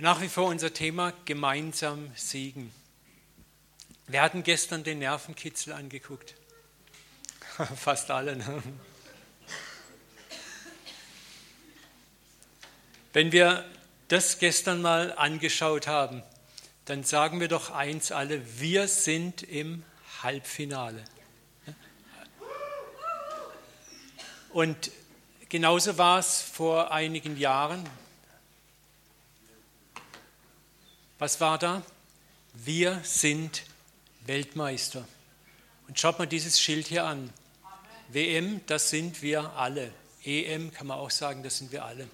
Nach wie vor unser Thema gemeinsam siegen. Wir hatten gestern den Nervenkitzel angeguckt. Fast alle. Ne? Wenn wir das gestern mal angeschaut haben, dann sagen wir doch eins alle, wir sind im Halbfinale. Und genauso war es vor einigen Jahren. Was war da? Wir sind Weltmeister. Und schaut mal dieses Schild hier an. WM, das sind wir alle. EM kann man auch sagen, das sind wir alle.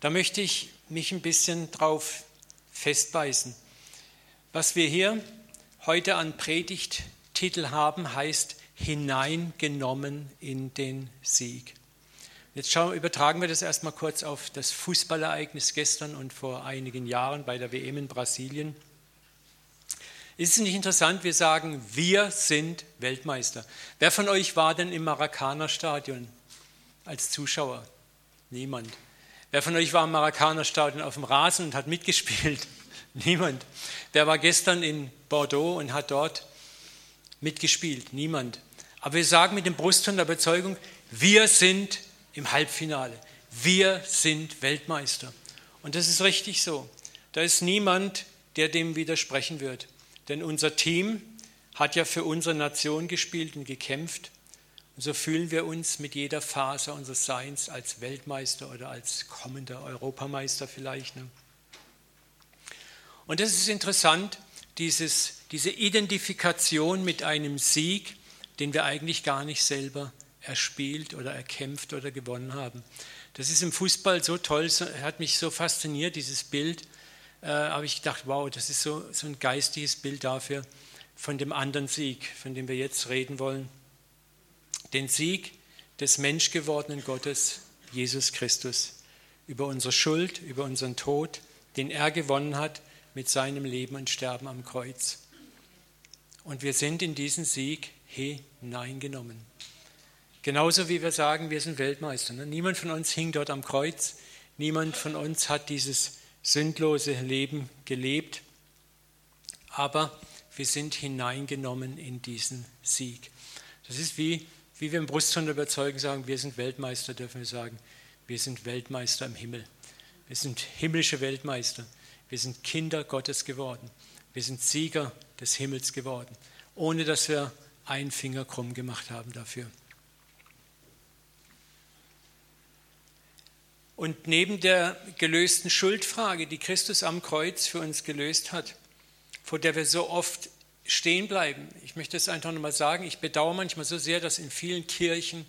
Da möchte ich mich ein bisschen drauf festbeißen. Was wir hier heute an Predigttitel haben, heißt hineingenommen in den Sieg. Jetzt schauen, übertragen wir das erstmal kurz auf das Fußballereignis gestern und vor einigen Jahren bei der WM in Brasilien. Ist es nicht interessant, wir sagen, wir sind Weltmeister. Wer von euch war denn im Maracana-Stadion als Zuschauer? Niemand. Wer von euch war im Maracana-Stadion auf dem Rasen und hat mitgespielt? Niemand. Wer war gestern in Bordeaux und hat dort mitgespielt? Niemand. Aber wir sagen mit dem Brustton der Überzeugung, wir sind im Halbfinale. Wir sind Weltmeister. Und das ist richtig so. Da ist niemand, der dem widersprechen wird. Denn unser Team hat ja für unsere Nation gespielt und gekämpft. Und so fühlen wir uns mit jeder Faser unseres Seins als Weltmeister oder als kommender Europameister vielleicht. Ne? Und das ist interessant, dieses, diese Identifikation mit einem Sieg, den wir eigentlich gar nicht selber erspielt oder erkämpft oder gewonnen haben. Das ist im Fußball so toll, hat mich so fasziniert, dieses Bild äh, habe ich gedacht, wow, das ist so, so ein geistiges Bild dafür von dem anderen Sieg, von dem wir jetzt reden wollen. Den Sieg des menschgewordenen Gottes, Jesus Christus, über unsere Schuld, über unseren Tod, den er gewonnen hat mit seinem Leben und Sterben am Kreuz. Und wir sind in diesen Sieg hineingenommen. Genauso wie wir sagen, wir sind Weltmeister. Ne? Niemand von uns hing dort am Kreuz. Niemand von uns hat dieses sündlose Leben gelebt, aber wir sind hineingenommen in diesen Sieg. Das ist wie, wie wir im Brustton überzeugen sagen, wir sind Weltmeister, dürfen wir sagen, wir sind Weltmeister im Himmel. Wir sind himmlische Weltmeister. Wir sind Kinder Gottes geworden. Wir sind Sieger des Himmels geworden, ohne dass wir einen Finger krumm gemacht haben dafür. Und neben der gelösten Schuldfrage, die Christus am Kreuz für uns gelöst hat, vor der wir so oft stehen bleiben, ich möchte es einfach nochmal sagen, ich bedauere manchmal so sehr, dass in vielen Kirchen,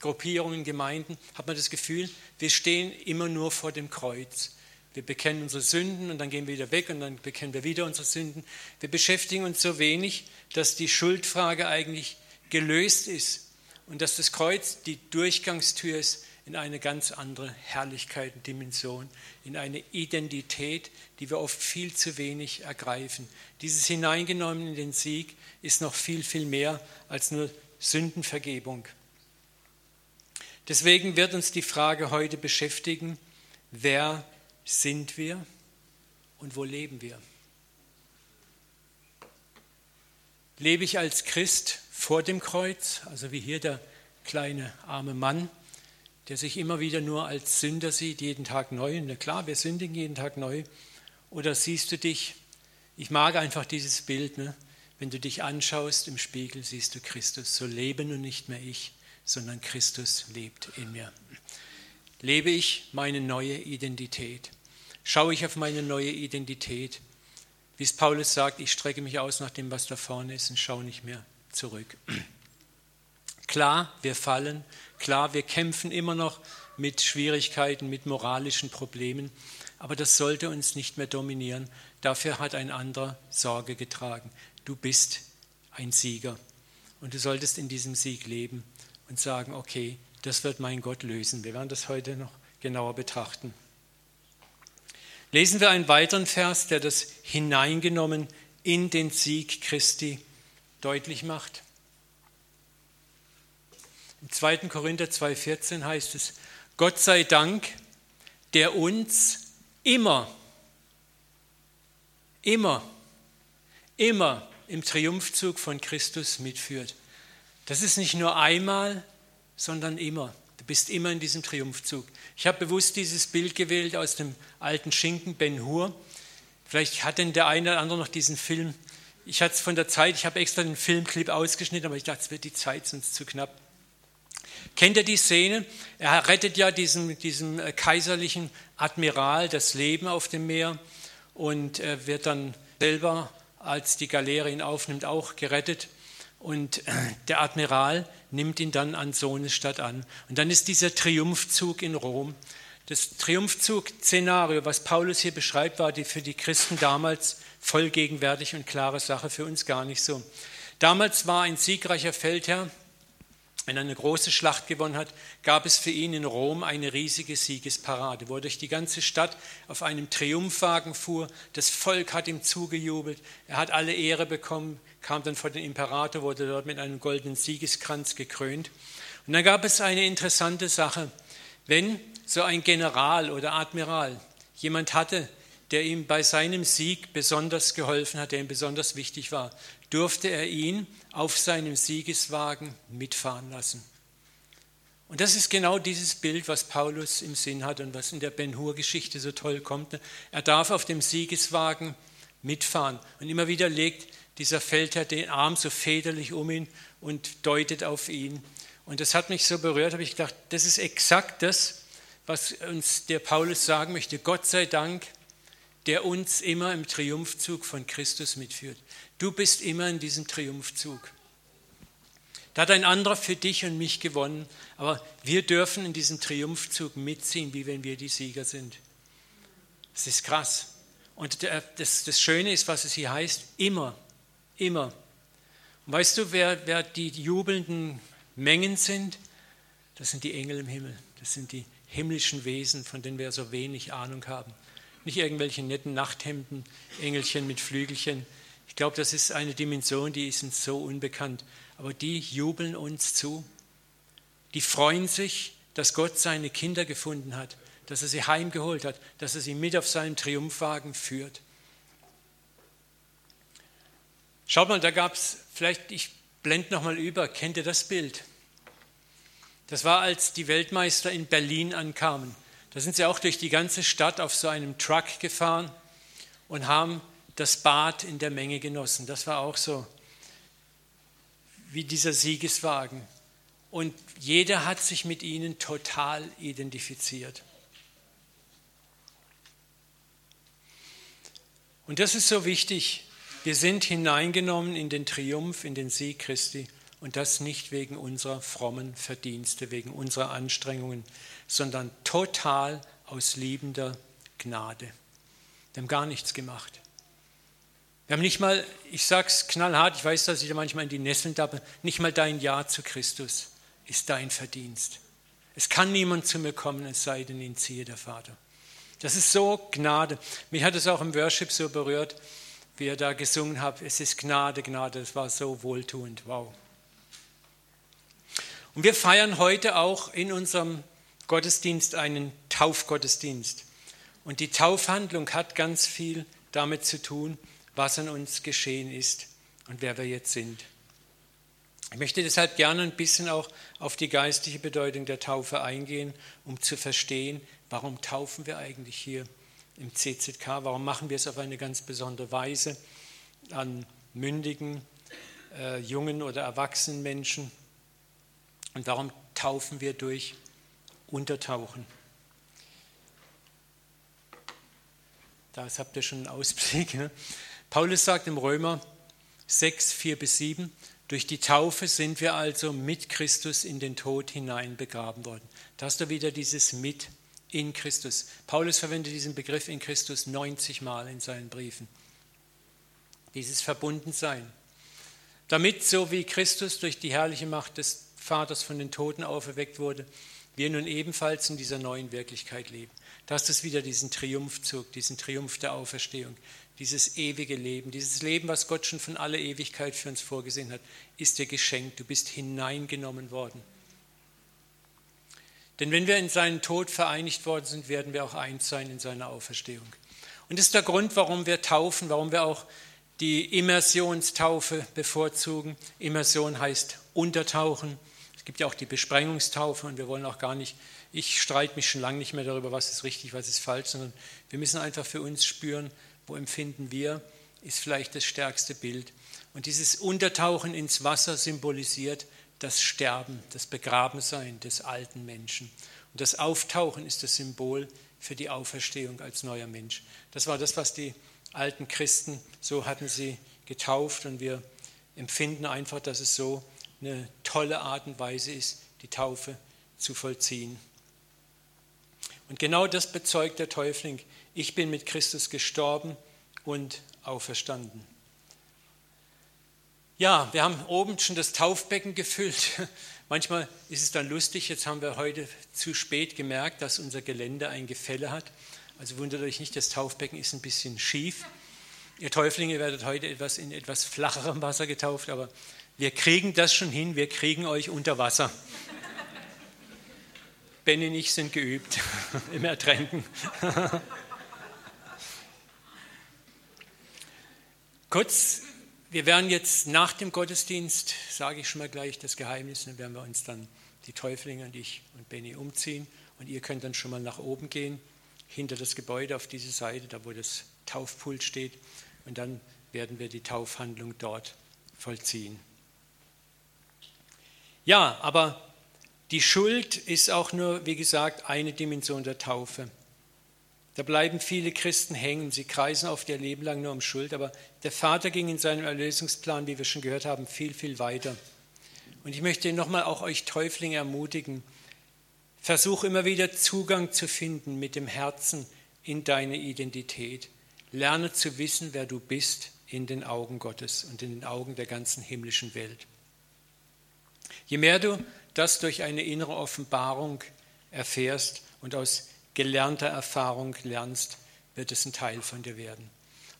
Gruppierungen, Gemeinden, hat man das Gefühl, wir stehen immer nur vor dem Kreuz. Wir bekennen unsere Sünden und dann gehen wir wieder weg und dann bekennen wir wieder unsere Sünden. Wir beschäftigen uns so wenig, dass die Schuldfrage eigentlich gelöst ist und dass das Kreuz die Durchgangstür ist in eine ganz andere Herrlichkeit und Dimension, in eine Identität, die wir oft viel zu wenig ergreifen. Dieses Hineingenommen in den Sieg ist noch viel, viel mehr als nur Sündenvergebung. Deswegen wird uns die Frage heute beschäftigen, wer sind wir und wo leben wir? Lebe ich als Christ vor dem Kreuz, also wie hier der kleine arme Mann, der sich immer wieder nur als Sünder sieht, jeden Tag neu. Na klar, wir sündigen jeden Tag neu. Oder siehst du dich, ich mag einfach dieses Bild, ne? wenn du dich anschaust im Spiegel, siehst du Christus. So lebe nun nicht mehr ich, sondern Christus lebt in mir. Lebe ich meine neue Identität? Schaue ich auf meine neue Identität? Wie es Paulus sagt, ich strecke mich aus nach dem, was da vorne ist und schaue nicht mehr zurück. Klar, wir fallen, Klar, wir kämpfen immer noch mit Schwierigkeiten, mit moralischen Problemen, aber das sollte uns nicht mehr dominieren. Dafür hat ein anderer Sorge getragen. Du bist ein Sieger und du solltest in diesem Sieg leben und sagen, okay, das wird mein Gott lösen. Wir werden das heute noch genauer betrachten. Lesen wir einen weiteren Vers, der das hineingenommen in den Sieg Christi deutlich macht. Im 2. Korinther 2,14 heißt es: Gott sei Dank, der uns immer immer, immer im Triumphzug von Christus mitführt. Das ist nicht nur einmal, sondern immer. Du bist immer in diesem Triumphzug. Ich habe bewusst dieses Bild gewählt aus dem alten Schinken Ben Hur. Vielleicht hat denn der eine oder andere noch diesen Film. Ich hatte es von der Zeit, ich habe extra den Filmclip ausgeschnitten, aber ich dachte, es wird die Zeit sonst zu knapp. Kennt ihr die Szene? Er rettet ja diesem, diesem äh, kaiserlichen Admiral das Leben auf dem Meer und er wird dann selber, als die Galeere ihn aufnimmt, auch gerettet. Und äh, der Admiral nimmt ihn dann an Sohnesstadt an. Und dann ist dieser Triumphzug in Rom. Das Triumphzug-Szenario, was Paulus hier beschreibt, war für die Christen damals voll gegenwärtig und klare Sache, für uns gar nicht so. Damals war ein siegreicher Feldherr, wenn er eine große Schlacht gewonnen hat, gab es für ihn in Rom eine riesige Siegesparade, wo er durch die ganze Stadt auf einem Triumphwagen fuhr. Das Volk hat ihm zugejubelt. Er hat alle Ehre bekommen, kam dann vor den Imperator, wurde dort mit einem goldenen Siegeskranz gekrönt. Und dann gab es eine interessante Sache. Wenn so ein General oder Admiral jemand hatte, der ihm bei seinem Sieg besonders geholfen hat, der ihm besonders wichtig war, durfte er ihn auf seinem Siegeswagen mitfahren lassen. Und das ist genau dieses Bild, was Paulus im Sinn hat und was in der Ben-Hur-Geschichte so toll kommt. Er darf auf dem Siegeswagen mitfahren. Und immer wieder legt dieser Feldherr den Arm so väterlich um ihn und deutet auf ihn. Und das hat mich so berührt, habe ich gedacht, das ist exakt das, was uns der Paulus sagen möchte. Gott sei Dank, der uns immer im Triumphzug von Christus mitführt. Du bist immer in diesem Triumphzug. Da hat ein anderer für dich und mich gewonnen, aber wir dürfen in diesem Triumphzug mitziehen, wie wenn wir die Sieger sind. Das ist krass. Und das, das Schöne ist, was es hier heißt, immer, immer. Und weißt du, wer, wer die jubelnden Mengen sind? Das sind die Engel im Himmel. Das sind die himmlischen Wesen, von denen wir so wenig Ahnung haben. Nicht irgendwelche netten Nachthemden, Engelchen mit Flügelchen. Ich glaube, das ist eine Dimension, die ist uns so unbekannt. Aber die jubeln uns zu. Die freuen sich, dass Gott seine Kinder gefunden hat, dass er sie heimgeholt hat, dass er sie mit auf seinem Triumphwagen führt. Schaut mal, da gab es, vielleicht, ich blende nochmal über, kennt ihr das Bild? Das war, als die Weltmeister in Berlin ankamen. Da sind sie auch durch die ganze Stadt auf so einem Truck gefahren und haben das Bad in der Menge genossen. Das war auch so wie dieser Siegeswagen. Und jeder hat sich mit ihnen total identifiziert. Und das ist so wichtig. Wir sind hineingenommen in den Triumph, in den Sieg Christi. Und das nicht wegen unserer frommen Verdienste, wegen unserer Anstrengungen, sondern total aus liebender Gnade. Wir haben gar nichts gemacht. Wir haben nicht mal, ich sage es knallhart, ich weiß, dass ich da manchmal in die Nesseln tappe, nicht mal dein Ja zu Christus ist dein Verdienst. Es kann niemand zu mir kommen, es sei denn, ihn ziehe der Vater. Das ist so Gnade. Mich hat es auch im Worship so berührt, wie er da gesungen hat. Es ist Gnade, Gnade. Das war so wohltuend. Wow. Und wir feiern heute auch in unserem Gottesdienst einen Taufgottesdienst. Und die Taufhandlung hat ganz viel damit zu tun, was an uns geschehen ist und wer wir jetzt sind. Ich möchte deshalb gerne ein bisschen auch auf die geistliche Bedeutung der Taufe eingehen, um zu verstehen, warum taufen wir eigentlich hier im CZK, warum machen wir es auf eine ganz besondere Weise an mündigen, äh, jungen oder erwachsenen Menschen und warum taufen wir durch untertauchen. Das habt ihr schon einen Ausblick. Ne? Paulus sagt im Römer 6, 4 bis 7, durch die Taufe sind wir also mit Christus in den Tod hinein begraben worden. Da hast du wieder dieses mit in Christus. Paulus verwendet diesen Begriff in Christus 90 Mal in seinen Briefen. Dieses Verbundensein. Damit, so wie Christus durch die herrliche Macht des Vaters von den Toten auferweckt wurde, wir nun ebenfalls in dieser neuen Wirklichkeit leben. Das ist wieder diesen Triumphzug, diesen Triumph der Auferstehung, dieses ewige Leben, dieses Leben, was Gott schon von aller Ewigkeit für uns vorgesehen hat, ist dir geschenkt. Du bist hineingenommen worden. Denn wenn wir in seinen Tod vereinigt worden sind, werden wir auch eins sein in seiner Auferstehung. Und das ist der Grund, warum wir taufen, warum wir auch die Immersionstaufe bevorzugen. Immersion heißt untertauchen. Es gibt ja auch die Besprengungstaufe und wir wollen auch gar nicht, ich streite mich schon lange nicht mehr darüber, was ist richtig, was ist falsch, sondern wir müssen einfach für uns spüren, wo empfinden wir, ist vielleicht das stärkste Bild. Und dieses Untertauchen ins Wasser symbolisiert das Sterben, das Begrabensein des alten Menschen. Und das Auftauchen ist das Symbol für die Auferstehung als neuer Mensch. Das war das, was die alten Christen, so hatten sie getauft und wir empfinden einfach, dass es so eine tolle Art und Weise ist, die Taufe zu vollziehen. Und genau das bezeugt der Täufling. Ich bin mit Christus gestorben und auferstanden. Ja, wir haben oben schon das Taufbecken gefüllt. Manchmal ist es dann lustig, jetzt haben wir heute zu spät gemerkt, dass unser Gelände ein Gefälle hat. Also wundert euch nicht, das Taufbecken ist ein bisschen schief. Ihr Täuflinge werdet heute etwas in etwas flacherem Wasser getauft, aber wir kriegen das schon hin, wir kriegen euch unter Wasser. Benny und ich sind geübt im Ertränken. Kurz, wir werden jetzt nach dem Gottesdienst, sage ich schon mal gleich das Geheimnis, dann werden wir uns dann die Täuflinge und ich und Benny umziehen und ihr könnt dann schon mal nach oben gehen, hinter das Gebäude auf diese Seite, da wo das Taufpult steht und dann werden wir die Taufhandlung dort vollziehen. Ja, aber die Schuld ist auch nur, wie gesagt, eine Dimension der Taufe. Da bleiben viele Christen hängen, sie kreisen oft ihr Leben lang nur um Schuld, aber der Vater ging in seinem Erlösungsplan, wie wir schon gehört haben, viel, viel weiter. Und ich möchte nochmal auch euch Täuflinge ermutigen, versuch immer wieder Zugang zu finden mit dem Herzen in deine Identität. Lerne zu wissen, wer du bist in den Augen Gottes und in den Augen der ganzen himmlischen Welt. Je mehr du das durch eine innere Offenbarung erfährst und aus gelernter Erfahrung lernst, wird es ein Teil von dir werden.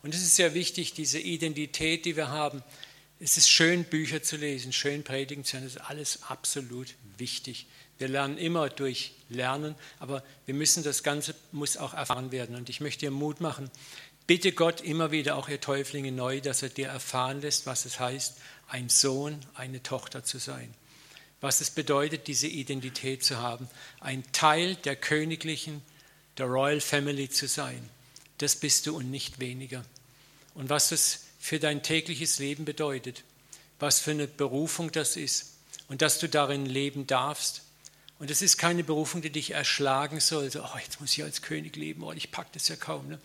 Und es ist sehr wichtig, diese Identität, die wir haben. Es ist schön, Bücher zu lesen, schön predigen zu hören, das ist alles absolut wichtig. Wir lernen immer durch Lernen, aber wir müssen das Ganze muss auch erfahren werden. Und ich möchte dir Mut machen. Bitte Gott immer wieder, auch ihr Täuflinge neu, dass er dir erfahren lässt, was es heißt, ein Sohn, eine Tochter zu sein was es bedeutet, diese Identität zu haben, ein Teil der königlichen, der Royal Family zu sein. Das bist du und nicht weniger. Und was es für dein tägliches Leben bedeutet, was für eine Berufung das ist und dass du darin leben darfst. Und es ist keine Berufung, die dich erschlagen soll, so, oh, jetzt muss ich als König leben, oh, ich packe das ja kaum. Ne?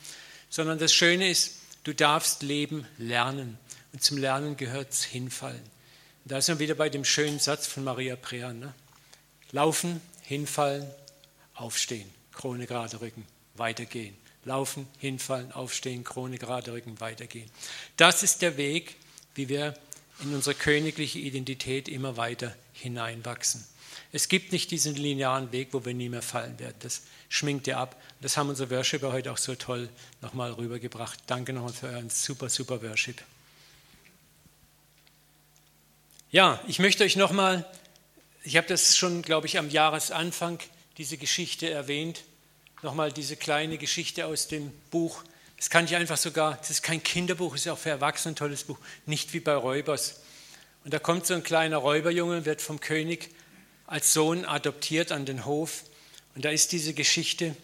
Sondern das Schöne ist, du darfst leben lernen. Und zum Lernen gehört es hinfallen. Da sind wir wieder bei dem schönen Satz von Maria Prean. Ne? Laufen, hinfallen, aufstehen, Krone gerade rücken, weitergehen. Laufen, hinfallen, aufstehen, Krone gerade rücken, weitergehen. Das ist der Weg, wie wir in unsere königliche Identität immer weiter hineinwachsen. Es gibt nicht diesen linearen Weg, wo wir nie mehr fallen werden. Das schminkt ihr ab. Das haben unsere Worshipper heute auch so toll nochmal rübergebracht. Danke nochmal für euren super, super Worship. Ja, ich möchte euch nochmal, ich habe das schon, glaube ich, am Jahresanfang diese Geschichte erwähnt, nochmal diese kleine Geschichte aus dem Buch. Das kann ich einfach sogar, das ist kein Kinderbuch, es ist auch für Erwachsene ein tolles Buch, nicht wie bei Räubers. Und da kommt so ein kleiner Räuberjunge, wird vom König als Sohn adoptiert an den Hof. Und da ist diese Geschichte,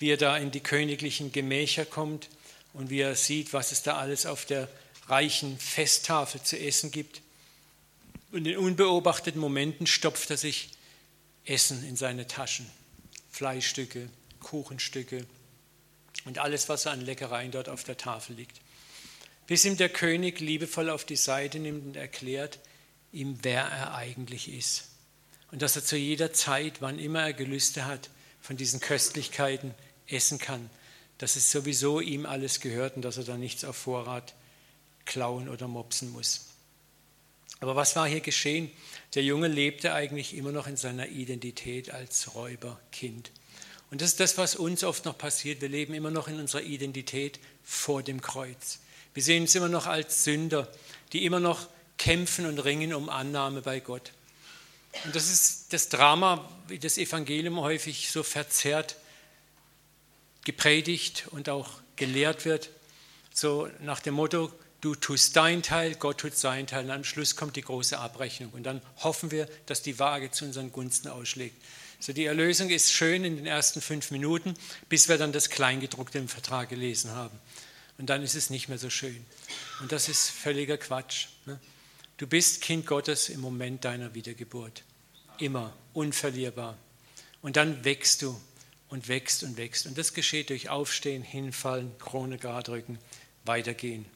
wie er da in die königlichen Gemächer kommt und wie er sieht, was es da alles auf der reichen Festtafel zu essen gibt. Und in unbeobachteten Momenten stopft er sich Essen in seine Taschen. Fleischstücke, Kuchenstücke und alles, was an Leckereien dort auf der Tafel liegt. Bis ihm der König liebevoll auf die Seite nimmt und erklärt ihm, wer er eigentlich ist. Und dass er zu jeder Zeit, wann immer er Gelüste hat, von diesen Köstlichkeiten essen kann. Dass es sowieso ihm alles gehört und dass er da nichts auf Vorrat klauen oder mopsen muss. Aber was war hier geschehen? Der Junge lebte eigentlich immer noch in seiner Identität als Räuberkind. Und das ist das, was uns oft noch passiert. Wir leben immer noch in unserer Identität vor dem Kreuz. Wir sehen uns immer noch als Sünder, die immer noch kämpfen und ringen um Annahme bei Gott. Und das ist das Drama, wie das Evangelium häufig so verzerrt gepredigt und auch gelehrt wird, so nach dem Motto, du tust dein Teil, Gott tut sein Teil und am Schluss kommt die große Abrechnung und dann hoffen wir, dass die Waage zu unseren Gunsten ausschlägt. So die Erlösung ist schön in den ersten fünf Minuten, bis wir dann das Kleingedruckte im Vertrag gelesen haben. Und dann ist es nicht mehr so schön. Und das ist völliger Quatsch. Ne? Du bist Kind Gottes im Moment deiner Wiedergeburt. Immer, unverlierbar. Und dann wächst du und wächst und wächst. Und das geschieht durch Aufstehen, Hinfallen, Krone gerade rücken, weitergehen.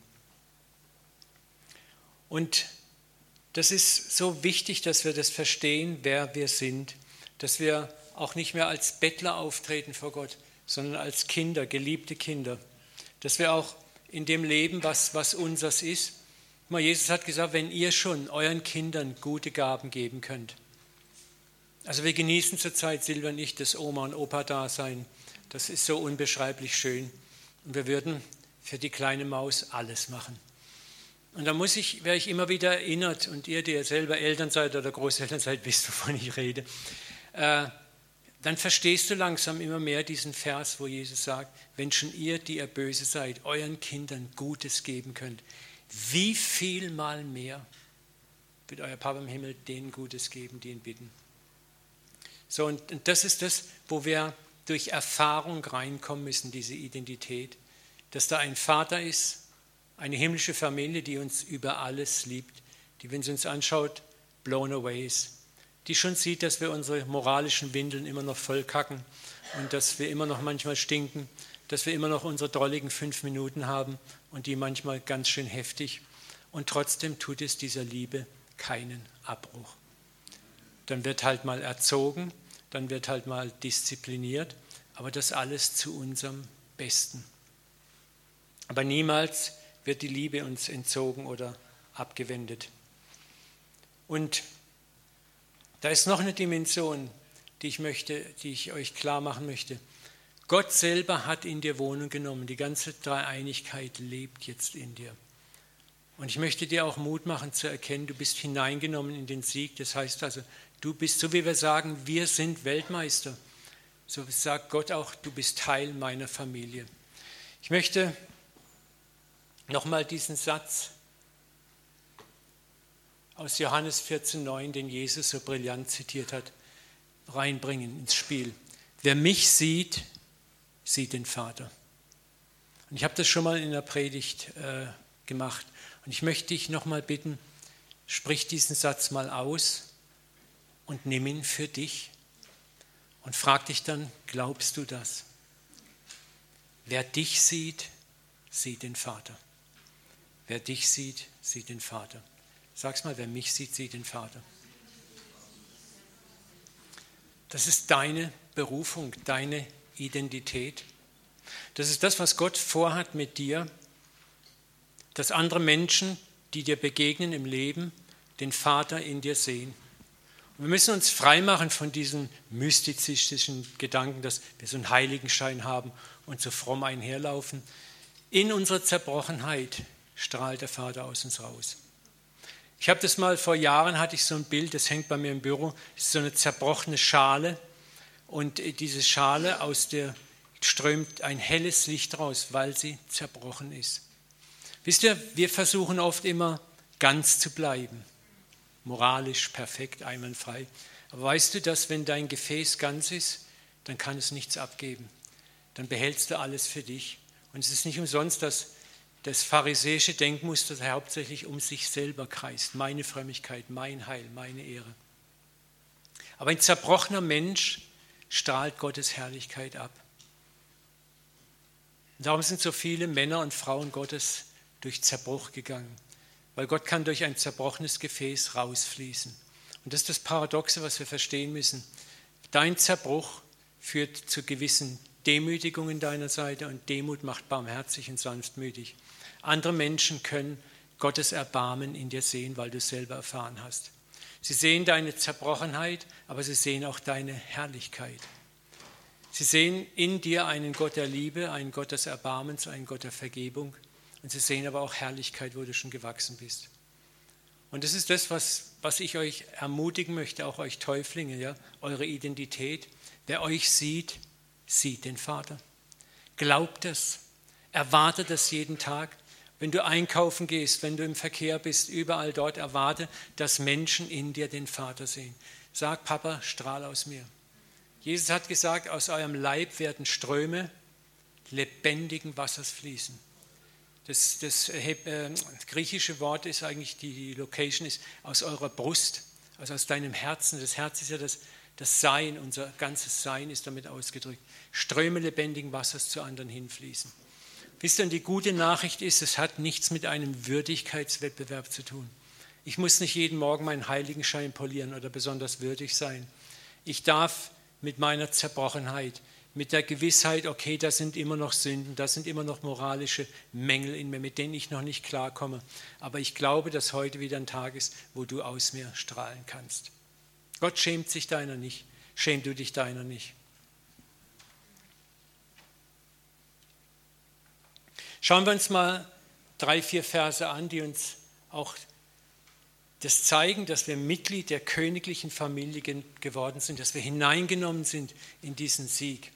Und das ist so wichtig, dass wir das verstehen, wer wir sind, dass wir auch nicht mehr als Bettler auftreten vor Gott, sondern als Kinder, geliebte Kinder, dass wir auch in dem Leben, was, was unseres ist, mal Jesus hat gesagt, wenn ihr schon euren Kindern gute Gaben geben könnt. Also wir genießen zurzeit, Silvia und ich, das Oma und Opa Dasein. Das ist so unbeschreiblich schön. Und wir würden für die kleine Maus alles machen. Und da muss ich, werde ich immer wieder erinnert, und ihr, die ihr selber Eltern seid oder Großeltern seid, wisst, wovon ich rede, äh, dann verstehst du langsam immer mehr diesen Vers, wo Jesus sagt, wenn schon ihr, die ihr böse seid, euren Kindern Gutes geben könnt, wie viel mal mehr wird euer Papa im Himmel denen Gutes geben, die ihn bitten. So, und, und das ist das, wo wir durch Erfahrung reinkommen müssen, diese Identität, dass da ein Vater ist, eine himmlische Familie, die uns über alles liebt, die, wenn sie uns anschaut, blown away ist, die schon sieht, dass wir unsere moralischen Windeln immer noch voll kacken und dass wir immer noch manchmal stinken, dass wir immer noch unsere drolligen fünf Minuten haben und die manchmal ganz schön heftig. Und trotzdem tut es dieser Liebe keinen Abbruch. Dann wird halt mal erzogen, dann wird halt mal diszipliniert, aber das alles zu unserem Besten. Aber niemals wird die Liebe uns entzogen oder abgewendet. Und da ist noch eine Dimension, die ich möchte, die ich euch klar machen möchte. Gott selber hat in dir Wohnung genommen. Die ganze Dreieinigkeit lebt jetzt in dir. Und ich möchte dir auch Mut machen zu erkennen, du bist hineingenommen in den Sieg. Das heißt also, du bist, so wie wir sagen, wir sind Weltmeister. So sagt Gott auch, du bist Teil meiner Familie. Ich möchte nochmal diesen Satz aus Johannes 14,9, den Jesus so brillant zitiert hat, reinbringen ins Spiel. Wer mich sieht, sieht den Vater. Und ich habe das schon mal in der Predigt äh, gemacht. Und ich möchte dich nochmal bitten, sprich diesen Satz mal aus und nimm ihn für dich und frag dich dann, glaubst du das? Wer dich sieht, sieht den Vater. Wer dich sieht, sieht den Vater. Sag's mal, wer mich sieht, sieht den Vater. Das ist deine Berufung, deine Identität. Das ist das, was Gott vorhat mit dir, dass andere Menschen, die dir begegnen im Leben, den Vater in dir sehen. Und wir müssen uns freimachen von diesen mystizistischen Gedanken, dass wir so einen Heiligenschein haben und so fromm einherlaufen. In unserer Zerbrochenheit strahlt der Vater aus uns raus. Ich habe das mal vor Jahren, hatte ich so ein Bild, das hängt bei mir im Büro, das ist so eine zerbrochene Schale und diese Schale, aus der strömt ein helles Licht raus, weil sie zerbrochen ist. Wisst ihr, wir versuchen oft immer ganz zu bleiben, moralisch perfekt, einwandfrei. Aber weißt du, dass wenn dein Gefäß ganz ist, dann kann es nichts abgeben. Dann behältst du alles für dich. Und es ist nicht umsonst, dass das pharisäische Denkmuster hauptsächlich um sich selber kreist. Meine Frömmigkeit, mein Heil, meine Ehre. Aber ein zerbrochener Mensch strahlt Gottes Herrlichkeit ab. Und darum sind so viele Männer und Frauen Gottes durch Zerbruch gegangen, weil Gott kann durch ein zerbrochenes Gefäß rausfließen. Und das ist das Paradoxe, was wir verstehen müssen. Dein Zerbruch führt zu gewissen Demütigungen deiner Seite und Demut macht barmherzig und sanftmütig. Andere Menschen können Gottes Erbarmen in dir sehen, weil du es selber erfahren hast. Sie sehen deine Zerbrochenheit, aber sie sehen auch deine Herrlichkeit. Sie sehen in dir einen Gott der Liebe, einen Gott des Erbarmens, einen Gott der Vergebung. Und sie sehen aber auch Herrlichkeit, wo du schon gewachsen bist. Und das ist das, was, was ich euch ermutigen möchte, auch euch Täuflinge, ja, eure Identität. Wer euch sieht, sieht den Vater. Glaubt es. Erwarte das jeden Tag. Wenn du einkaufen gehst, wenn du im Verkehr bist, überall dort erwarte, dass Menschen in dir den Vater sehen. Sag, Papa, strahl aus mir. Jesus hat gesagt, aus eurem Leib werden Ströme lebendigen Wassers fließen. Das, das äh, griechische Wort ist eigentlich, die Location ist aus eurer Brust, also aus deinem Herzen. Das Herz ist ja das, das Sein, unser ganzes Sein ist damit ausgedrückt. Ströme lebendigen Wassers zu anderen hinfließen. Wisst ihr, und die gute Nachricht ist, es hat nichts mit einem Würdigkeitswettbewerb zu tun. Ich muss nicht jeden Morgen meinen Heiligenschein polieren oder besonders würdig sein. Ich darf mit meiner Zerbrochenheit, mit der Gewissheit, okay, da sind immer noch Sünden, da sind immer noch moralische Mängel in mir, mit denen ich noch nicht klarkomme. Aber ich glaube, dass heute wieder ein Tag ist, wo du aus mir strahlen kannst. Gott schämt sich deiner nicht. Schäm du dich deiner nicht. Schauen wir uns mal drei, vier Verse an, die uns auch das zeigen, dass wir Mitglied der königlichen Familie geworden sind, dass wir hineingenommen sind in diesen Sieg.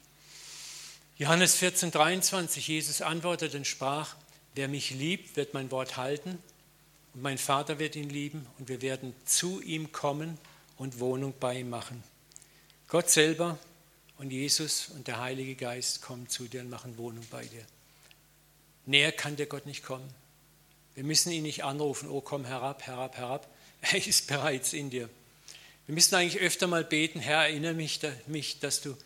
Johannes 14, 23, Jesus antwortete und sprach, wer mich liebt, wird mein Wort halten und mein Vater wird ihn lieben und wir werden zu ihm kommen und Wohnung bei ihm machen. Gott selber und Jesus und der Heilige Geist kommen zu dir und machen Wohnung bei dir. Näher kann der Gott nicht kommen. Wir müssen ihn nicht anrufen, oh komm herab, herab, herab. Er ist bereits in dir. Wir müssen eigentlich öfter mal beten, Herr, erinnere mich, mich, dass du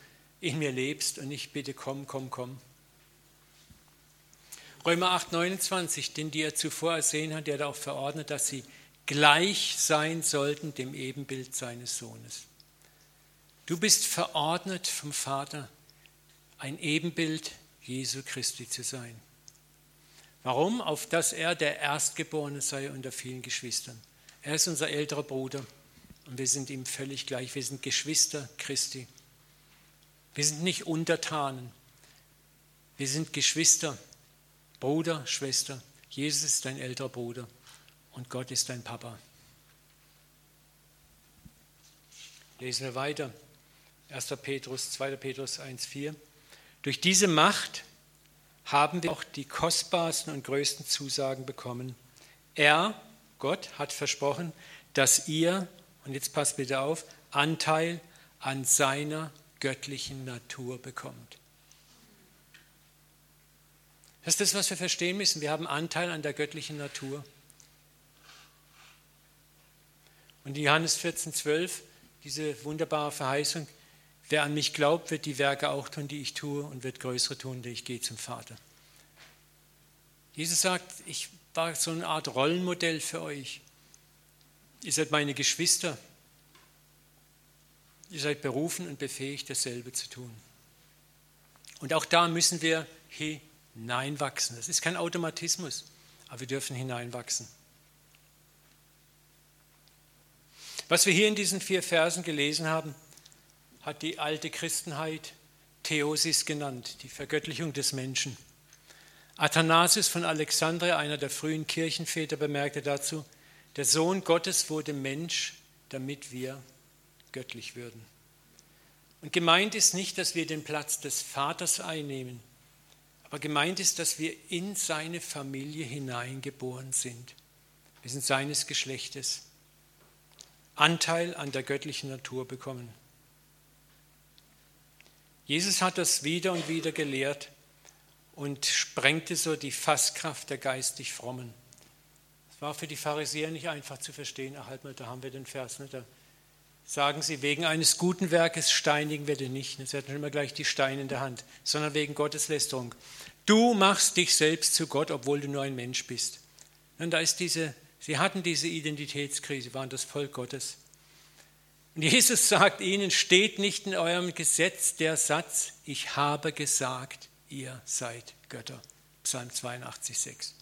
in mir lebst und ich bitte, komm, komm, komm. Römer 8, 29, den die er zuvor ersehen hat, der hat auch verordnet, dass sie gleich sein sollten dem Ebenbild seines Sohnes. Du bist verordnet vom Vater, ein Ebenbild Jesu Christi zu sein. Warum? Auf dass er der Erstgeborene sei unter vielen Geschwistern. Er ist unser älterer Bruder und wir sind ihm völlig gleich. Wir sind Geschwister Christi. Wir sind nicht Untertanen. Wir sind Geschwister, Bruder, Schwester. Jesus ist dein älterer Bruder und Gott ist dein Papa. Lesen wir weiter. 1. Petrus, 2. Petrus 1,4. Durch diese Macht haben wir auch die kostbarsten und größten Zusagen bekommen. Er, Gott, hat versprochen, dass ihr, und jetzt passt bitte auf, Anteil an seiner göttlichen Natur bekommt. Das ist das, was wir verstehen müssen. Wir haben Anteil an der göttlichen Natur. Und in Johannes 14, 12, diese wunderbare Verheißung, Wer an mich glaubt, wird die Werke auch tun, die ich tue, und wird größere tun, denn ich gehe zum Vater. Jesus sagt, ich war so eine Art Rollenmodell für euch. Ihr seid meine Geschwister. Ihr seid berufen und befähigt, dasselbe zu tun. Und auch da müssen wir hineinwachsen. Das ist kein Automatismus, aber wir dürfen hineinwachsen. Was wir hier in diesen vier Versen gelesen haben, hat die alte Christenheit Theosis genannt, die Vergöttlichung des Menschen. Athanasius von Alexandria, einer der frühen Kirchenväter, bemerkte dazu, der Sohn Gottes wurde Mensch, damit wir göttlich würden. Und gemeint ist nicht, dass wir den Platz des Vaters einnehmen, aber gemeint ist, dass wir in seine Familie hineingeboren sind. Wir sind seines Geschlechtes. Anteil an der göttlichen Natur bekommen. Jesus hat das wieder und wieder gelehrt und sprengte so die Fasskraft der geistig Frommen. Es war für die Pharisäer nicht einfach zu verstehen. Ach, halt mal, da haben wir den Vers. Ne? Da sagen sie, wegen eines guten Werkes steinigen wir den nicht. Sie hatten immer gleich die Steine in der Hand, sondern wegen Gotteslästerung. Du machst dich selbst zu Gott, obwohl du nur ein Mensch bist. Und da ist diese, sie hatten diese Identitätskrise, waren das Volk Gottes. Und Jesus sagt ihnen, steht nicht in eurem Gesetz der Satz, ich habe gesagt, ihr seid Götter. Psalm 82, 6.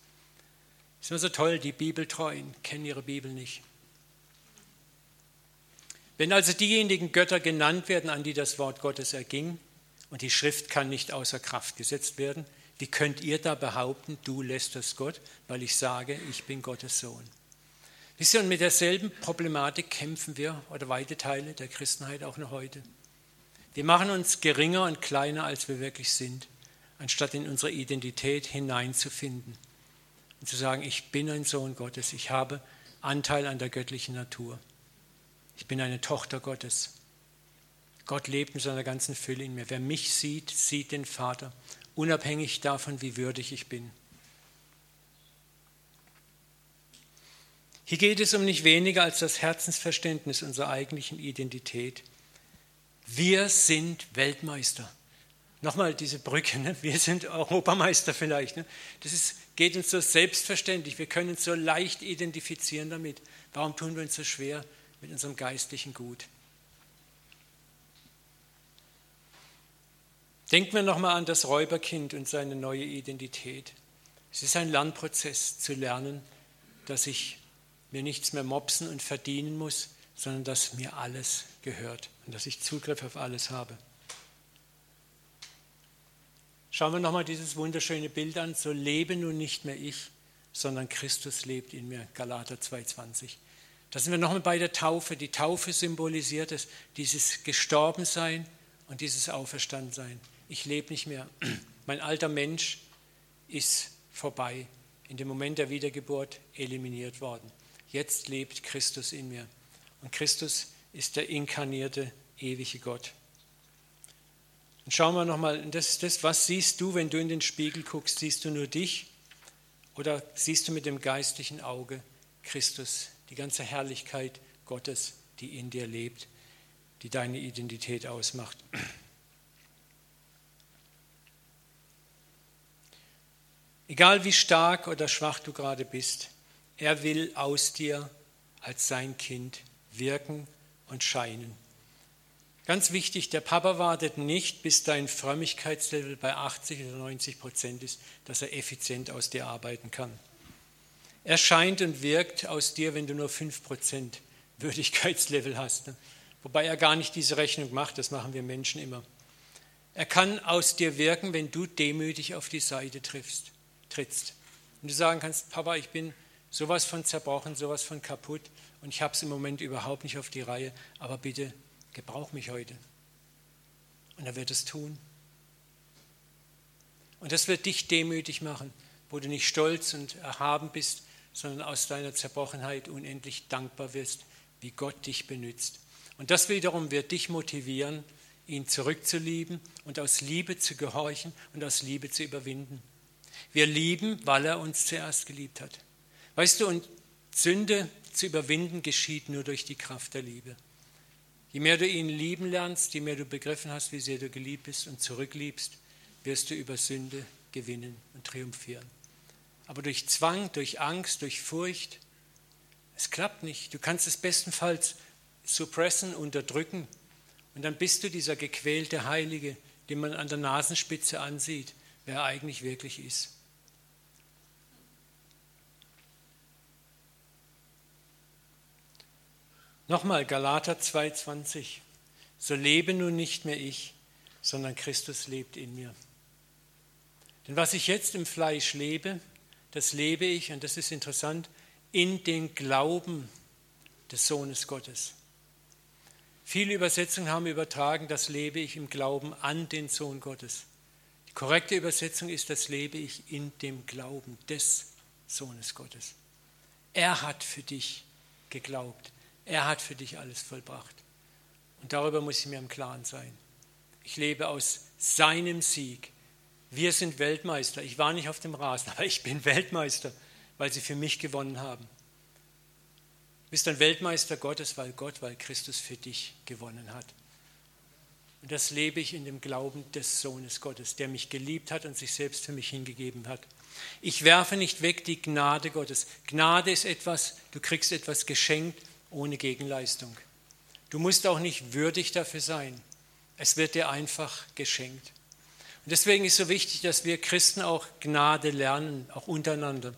Ist immer so toll, die Bibeltreuen kennen ihre Bibel nicht. Wenn also diejenigen Götter genannt werden, an die das Wort Gottes erging, und die Schrift kann nicht außer Kraft gesetzt werden, wie könnt ihr da behaupten, du lässt das Gott, weil ich sage, ich bin Gottes Sohn? Wisst ihr, und mit derselben Problematik kämpfen wir oder weite Teile der Christenheit auch noch heute. Wir machen uns geringer und kleiner, als wir wirklich sind. anstatt in unsere Identität hineinzufinden und zu sagen, ich bin ein Sohn Gottes, ich habe Anteil an der göttlichen Natur. Ich bin eine Tochter Gottes. Gott lebt in seiner ganzen Fülle in mir. Wer mich sieht, sieht den Vater, unabhängig davon, wie würdig ich bin. Hier geht es um nicht weniger als das Herzensverständnis unserer eigentlichen Identität. Wir sind Weltmeister. Nochmal diese Brücke, ne? wir sind Europameister vielleicht. Ne? Das ist, geht uns so selbstverständlich, wir können uns so leicht identifizieren damit. Warum tun wir uns so schwer mit unserem geistlichen Gut? Denken wir nochmal an das Räuberkind und seine neue Identität. Es ist ein Lernprozess zu lernen, dass ich mir nichts mehr mopsen und verdienen muss, sondern dass mir alles gehört und dass ich Zugriff auf alles habe. Schauen wir nochmal dieses wunderschöne Bild an. So lebe nun nicht mehr ich, sondern Christus lebt in mir. Galater 2,20. Da sind wir nochmal bei der Taufe. Die Taufe symbolisiert es, dieses Gestorbensein und dieses Auferstandensein. Ich lebe nicht mehr. Mein alter Mensch ist vorbei. In dem Moment der Wiedergeburt eliminiert worden. Jetzt lebt Christus in mir. Und Christus ist der inkarnierte, ewige Gott. Und schauen wir nochmal, das das, was siehst du, wenn du in den Spiegel guckst? Siehst du nur dich oder siehst du mit dem geistlichen Auge Christus, die ganze Herrlichkeit Gottes, die in dir lebt, die deine Identität ausmacht? Egal wie stark oder schwach du gerade bist, er will aus dir als sein Kind wirken und scheinen. Ganz wichtig, der Papa wartet nicht, bis dein Frömmigkeitslevel bei 80 oder 90 Prozent ist, dass er effizient aus dir arbeiten kann. Er scheint und wirkt aus dir, wenn du nur 5 Prozent Würdigkeitslevel hast. Ne? Wobei er gar nicht diese Rechnung macht, das machen wir Menschen immer. Er kann aus dir wirken, wenn du demütig auf die Seite triffst, trittst. Und du sagen kannst, Papa, ich bin sowas von zerbrochen, sowas von kaputt und ich habe es im Moment überhaupt nicht auf die Reihe, aber bitte gebrauch mich heute. Und er wird es tun. Und das wird dich demütig machen, wo du nicht stolz und erhaben bist, sondern aus deiner Zerbrochenheit unendlich dankbar wirst, wie Gott dich benützt. Und das wiederum wird dich motivieren, ihn zurückzulieben und aus Liebe zu gehorchen und aus Liebe zu überwinden. Wir lieben, weil er uns zuerst geliebt hat. Weißt du, und Sünde zu überwinden geschieht nur durch die Kraft der Liebe. Je mehr du ihn lieben lernst, je mehr du begriffen hast, wie sehr du geliebt bist und zurückliebst, wirst du über Sünde gewinnen und triumphieren. Aber durch Zwang, durch Angst, durch Furcht, es klappt nicht. Du kannst es bestenfalls suppressen, unterdrücken und dann bist du dieser gequälte Heilige, den man an der Nasenspitze ansieht, wer er eigentlich wirklich ist. Nochmal Galater 2,20. So lebe nun nicht mehr ich, sondern Christus lebt in mir. Denn was ich jetzt im Fleisch lebe, das lebe ich, und das ist interessant, in den Glauben des Sohnes Gottes. Viele Übersetzungen haben übertragen, das lebe ich im Glauben an den Sohn Gottes. Die korrekte Übersetzung ist, das lebe ich in dem Glauben des Sohnes Gottes. Er hat für dich geglaubt. Er hat für dich alles vollbracht. Und darüber muss ich mir im Klaren sein. Ich lebe aus seinem Sieg. Wir sind Weltmeister. Ich war nicht auf dem Rasen, aber ich bin Weltmeister, weil sie für mich gewonnen haben. Du bist ein Weltmeister Gottes, weil Gott, weil Christus für dich gewonnen hat. Und das lebe ich in dem Glauben des Sohnes Gottes, der mich geliebt hat und sich selbst für mich hingegeben hat. Ich werfe nicht weg die Gnade Gottes. Gnade ist etwas, du kriegst etwas geschenkt ohne Gegenleistung. Du musst auch nicht würdig dafür sein. Es wird dir einfach geschenkt. Und deswegen ist es so wichtig, dass wir Christen auch Gnade lernen, auch untereinander.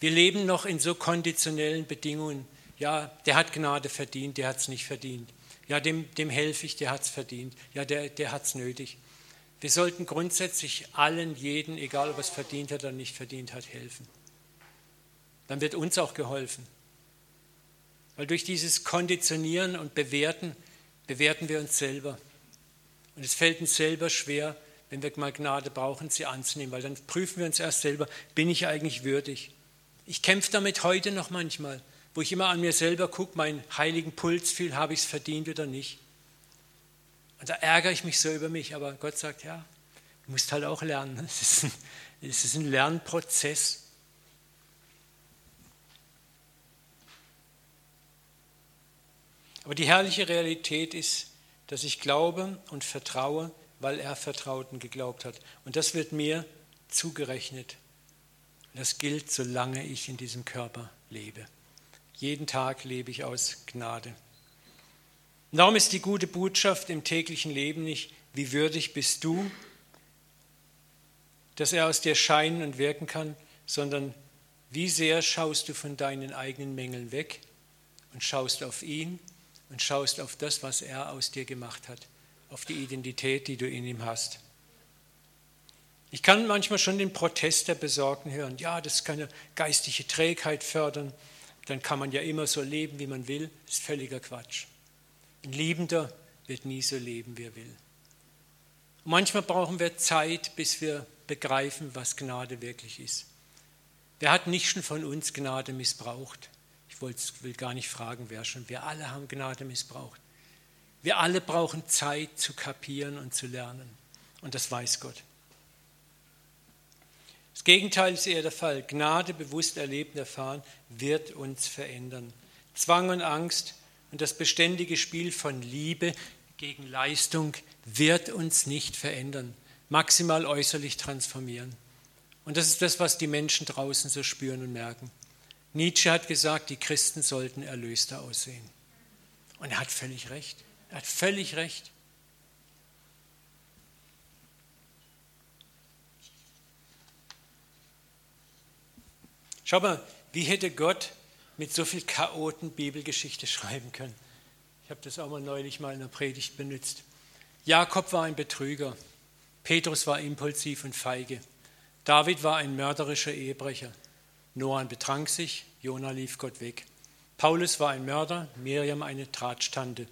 Wir leben noch in so konditionellen Bedingungen. Ja, der hat Gnade verdient, der hat es nicht verdient. Ja, dem, dem helfe ich, der hat es verdient. Ja, der, der hat es nötig. Wir sollten grundsätzlich allen, jeden, egal ob er es verdient hat oder nicht verdient hat, helfen. Dann wird uns auch geholfen. Weil durch dieses Konditionieren und Bewerten bewerten wir uns selber. Und es fällt uns selber schwer, wenn wir mal Gnade brauchen, sie anzunehmen, weil dann prüfen wir uns erst selber, bin ich eigentlich würdig? Ich kämpfe damit heute noch manchmal, wo ich immer an mir selber gucke, meinen heiligen Puls fühle, habe ich es verdient oder nicht. Und da ärgere ich mich so über mich, aber Gott sagt, ja, du musst halt auch lernen. Es ist es ist ein Lernprozess. Aber die herrliche Realität ist, dass ich glaube und vertraue, weil er vertraut und geglaubt hat. Und das wird mir zugerechnet. Das gilt, solange ich in diesem Körper lebe. Jeden Tag lebe ich aus Gnade. Und darum ist die gute Botschaft im täglichen Leben nicht, wie würdig bist du, dass er aus dir scheinen und wirken kann, sondern wie sehr schaust du von deinen eigenen Mängeln weg und schaust auf ihn und schaust auf das, was er aus dir gemacht hat, auf die Identität, die du in ihm hast. Ich kann manchmal schon den Protest der Besorgten hören. Ja, das kann eine geistige Trägheit fördern. Dann kann man ja immer so leben, wie man will. Das ist völliger Quatsch. Ein Liebender wird nie so leben, wie er will. Manchmal brauchen wir Zeit, bis wir begreifen, was Gnade wirklich ist. Wer hat nicht schon von uns Gnade missbraucht? Will gar nicht fragen, wer schon. Wir alle haben Gnade missbraucht. Wir alle brauchen Zeit zu kapieren und zu lernen. Und das weiß Gott. Das Gegenteil ist eher der Fall. Gnade, bewusst erleben, erfahren, wird uns verändern. Zwang und Angst und das beständige Spiel von Liebe gegen Leistung wird uns nicht verändern, maximal äußerlich transformieren. Und das ist das, was die Menschen draußen so spüren und merken. Nietzsche hat gesagt, die Christen sollten erlöster aussehen. Und er hat völlig recht. Er hat völlig recht. Schau mal, wie hätte Gott mit so viel Chaoten Bibelgeschichte schreiben können? Ich habe das auch mal neulich mal in der Predigt benutzt. Jakob war ein Betrüger. Petrus war impulsiv und feige. David war ein mörderischer Ehebrecher. Noah betrank sich, Jona lief Gott weg. Paulus war ein Mörder, Miriam eine Drahtstande.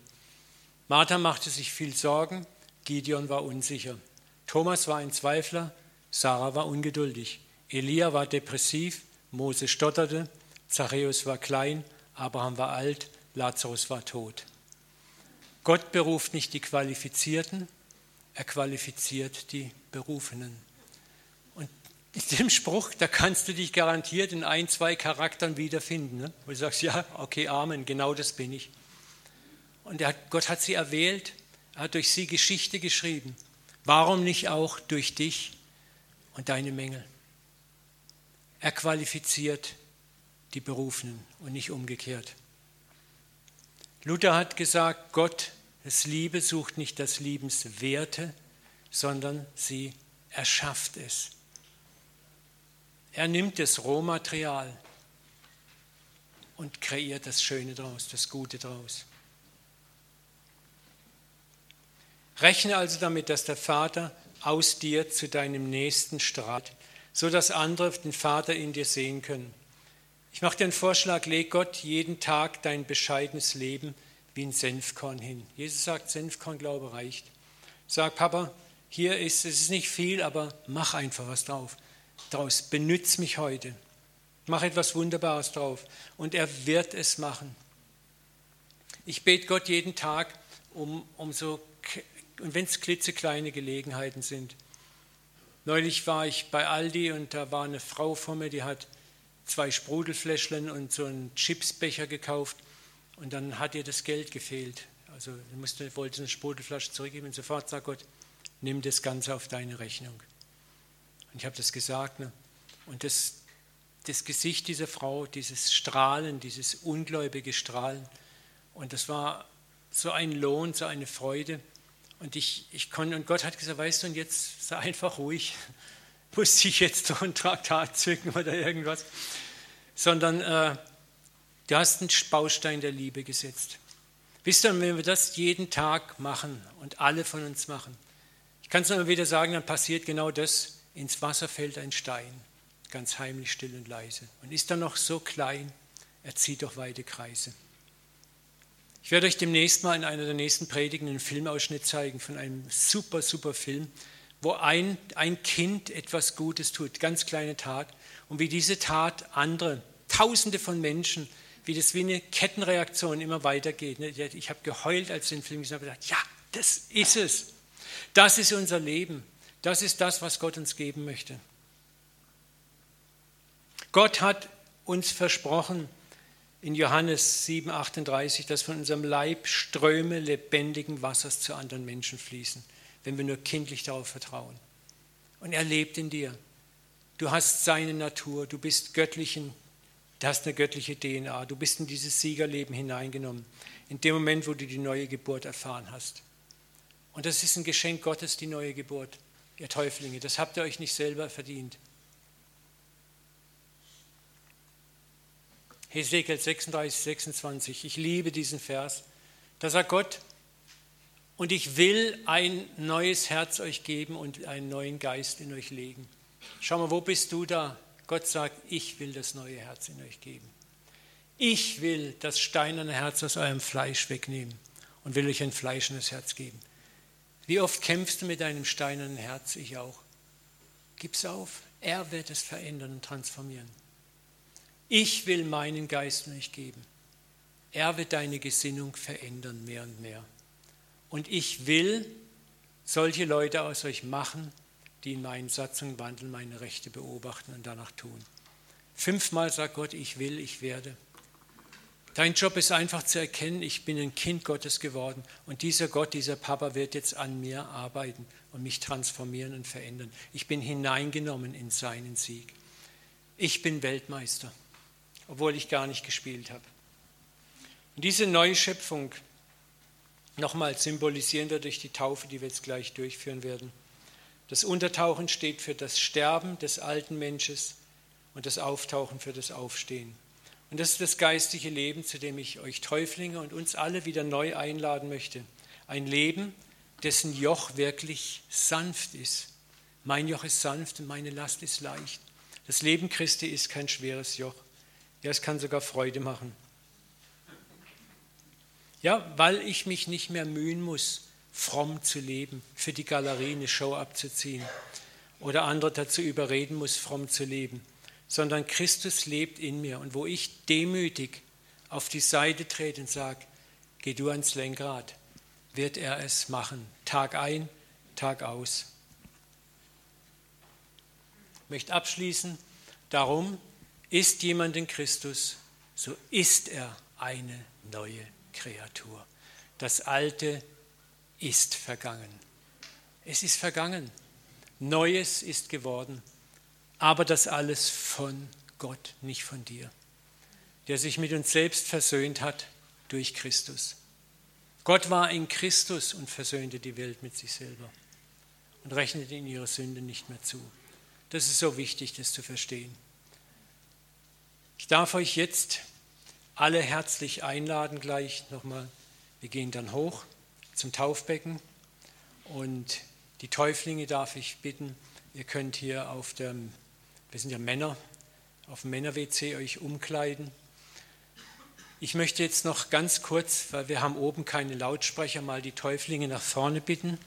Martha machte sich viel Sorgen, Gideon war unsicher. Thomas war ein Zweifler, Sarah war ungeduldig. Elia war depressiv, Mose stotterte, Zachäus war klein, Abraham war alt, Lazarus war tot. Gott beruft nicht die Qualifizierten, er qualifiziert die Berufenen in dem Spruch, da kannst du dich garantiert in ein, zwei Charakteren wiederfinden. Ne? Wo du sagst, ja, okay, Amen, genau das bin ich. Und hat, Gott hat sie erwählt, er hat durch sie Geschichte geschrieben. Warum nicht auch durch dich und deine Mängel? Er qualifiziert die Berufenen und nicht umgekehrt. Luther hat gesagt, Gott, das Liebe sucht nicht das Liebenswerte, sondern sie erschafft es. Er nimmt das Rohmaterial und kreiert das Schöne draus, das Gute draus. Rechne also damit, dass der Vater aus dir zu deinem Nächsten strahlt, so dass andere den Vater in dir sehen können. Ich mache dir einen Vorschlag, leg Gott jeden Tag dein bescheidenes Leben wie ein Senfkorn hin. Jesus sagt, Senfkornglaube reicht. Sag, Papa, hier ist es ist nicht viel, aber mach einfach was drauf draus. Benütz mich heute. Mach etwas Wunderbares drauf. Und er wird es machen. Ich bete Gott jeden Tag um, um so, und wenn es klitzekleine Gelegenheiten sind. Neulich war ich bei Aldi und da war eine Frau vor mir, die hat zwei Sprudelfläschchen und so einen Chipsbecher gekauft und dann hat ihr das Geld gefehlt. Also musste, wollte eine Sprudelflasche zurückgeben und sofort sagt Gott, nimm das Ganze auf deine Rechnung. Und ich habe das gesagt. Ne? Und das, das Gesicht dieser Frau, dieses Strahlen, dieses ungläubige Strahlen. Und das war so ein Lohn, so eine Freude. Und ich, ich konnte, und Gott hat gesagt, weißt du, und jetzt sei einfach ruhig. Muss ich jetzt so ein Traktat zücken oder irgendwas. Sondern äh, du hast einen Baustein der Liebe gesetzt. Wisst ihr, wenn wir das jeden Tag machen und alle von uns machen, ich kann es immer wieder sagen, dann passiert genau das, ins Wasser fällt ein Stein, ganz heimlich, still und leise. Und ist dann noch so klein, er zieht doch weite Kreise. Ich werde euch demnächst mal in einer der nächsten Predigen einen Filmausschnitt zeigen von einem super, super Film, wo ein, ein Kind etwas Gutes tut, ganz kleine Tat, und wie diese Tat andere, Tausende von Menschen, wie das wie eine Kettenreaktion immer weitergeht. Ne? Ich habe geheult, als ich den Film gesehen habe, gesagt, ja, das ist es. Das ist unser Leben. Das ist das, was Gott uns geben möchte. Gott hat uns versprochen in Johannes 7, 38, dass von unserem Leib Ströme lebendigen Wassers zu anderen Menschen fließen, wenn wir nur kindlich darauf vertrauen. Und er lebt in dir. Du hast seine Natur, du bist göttlichen, du hast eine göttliche DNA, du bist in dieses Siegerleben hineingenommen, in dem Moment, wo du die neue Geburt erfahren hast. Und das ist ein Geschenk Gottes, die neue Geburt, ihr Täuflinge. Das habt ihr euch nicht selber verdient. Hesekiel 36, 26. Ich liebe diesen Vers. Da sagt Gott, und ich will ein neues Herz euch geben und einen neuen Geist in euch legen. Schau mal, wo bist du da? Gott sagt, ich will das neue Herz in euch geben. Ich will das steinerne Herz aus eurem Fleisch wegnehmen und will euch ein fleischendes Herz geben. Wie oft kämpfst du mit deinem steinernen Herz? Ich auch. Gib's auf. Er wird es verändern und transformieren. Ich will meinen Geist euch geben. Er wird deine Gesinnung verändern mehr und mehr. Und ich will solche Leute aus euch machen, die in meinen Satzungen wandeln, meine Rechte beobachten und danach tun. Fünfmal sagt Gott, ich will, ich werde. Dein Job ist einfach zu erkennen, ich bin ein Kind Gottes geworden und dieser Gott, dieser Papa wird jetzt an mir arbeiten und mich transformieren und verändern. Ich bin hineingenommen in seinen Sieg. Ich bin Weltmeister obwohl ich gar nicht gespielt habe. Und diese Neuschöpfung, nochmal symbolisieren durch die Taufe, die wir jetzt gleich durchführen werden. Das Untertauchen steht für das Sterben des alten Menschen und das Auftauchen für das Aufstehen. Und das ist das geistige Leben, zu dem ich euch Täuflinge und uns alle wieder neu einladen möchte. Ein Leben, dessen Joch wirklich sanft ist. Mein Joch ist sanft und meine Last ist leicht. Das Leben Christi ist kein schweres Joch. Ja, es kann sogar Freude machen. Ja, weil ich mich nicht mehr mühen muss, fromm zu leben, für die Galerie eine Show abzuziehen oder andere dazu überreden muss, fromm zu leben, sondern Christus lebt in mir und wo ich demütig auf die Seite trete und sage, geh du ans Lenkrad, wird er es machen, Tag ein, Tag aus. Ich möchte abschließen, darum, ist jemand in Christus, so ist er eine neue Kreatur. Das Alte ist vergangen. Es ist vergangen. Neues ist geworden. Aber das alles von Gott, nicht von dir, der sich mit uns selbst versöhnt hat durch Christus. Gott war in Christus und versöhnte die Welt mit sich selber und rechnete in ihre Sünde nicht mehr zu. Das ist so wichtig, das zu verstehen. Ich darf euch jetzt alle herzlich einladen gleich nochmal. Wir gehen dann hoch zum Taufbecken und die Täuflinge darf ich bitten, ihr könnt hier auf dem, wir sind ja Männer, auf dem Männer-WC euch umkleiden. Ich möchte jetzt noch ganz kurz, weil wir haben oben keine Lautsprecher, mal die Täuflinge nach vorne bitten.